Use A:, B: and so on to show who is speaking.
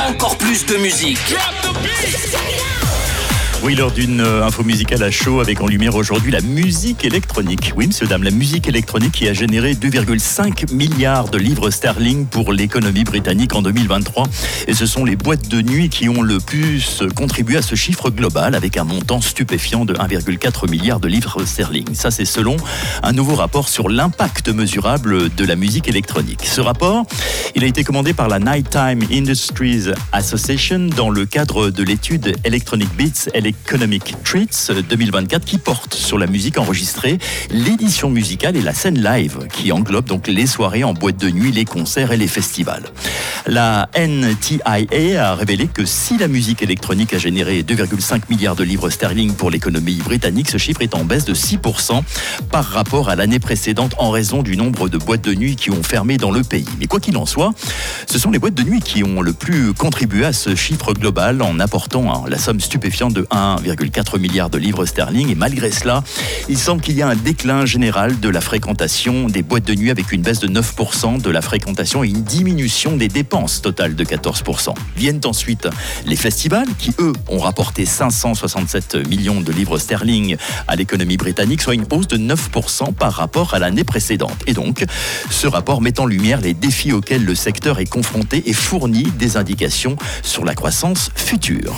A: Encore plus de musique.
B: Oui, lors d'une euh, info musicale à chaud avec en lumière aujourd'hui la musique électronique. Oui, monsieur, dame, la musique électronique qui a généré 2,5 milliards de livres sterling pour l'économie britannique en 2023. Et ce sont les boîtes de nuit qui ont le plus contribué à ce chiffre global avec un montant stupéfiant de 1,4 milliard de livres sterling. Ça, c'est selon un nouveau rapport sur l'impact mesurable de la musique électronique. Ce rapport, il a été commandé par la Nighttime Industries Association dans le cadre de l'étude Electronic Beats Economic Treats 2024 qui porte sur la musique enregistrée, l'édition musicale et la scène live qui englobe donc les soirées en boîte de nuit, les concerts et les festivals. La NTIA a révélé que si la musique électronique a généré 2,5 milliards de livres sterling pour l'économie britannique, ce chiffre est en baisse de 6% par rapport à l'année précédente en raison du nombre de boîtes de nuit qui ont fermé dans le pays. Mais quoi qu'il en soit, ce sont les boîtes de nuit qui ont le plus contribué à ce chiffre global en apportant hein, la somme stupéfiante de 1,4 milliard de livres sterling. Et malgré cela, il semble qu'il y a un déclin général de la fréquentation des boîtes de nuit avec une baisse de 9% de la fréquentation et une diminution des dépenses totales de 14%. Viennent ensuite les festivals qui, eux, ont rapporté 567 millions de livres sterling à l'économie britannique, soit une hausse de 9% par rapport à l'année précédente. Et donc, ce rapport met en lumière les défis auxquels le secteur est confronté et fournit des indications sur la croissance future.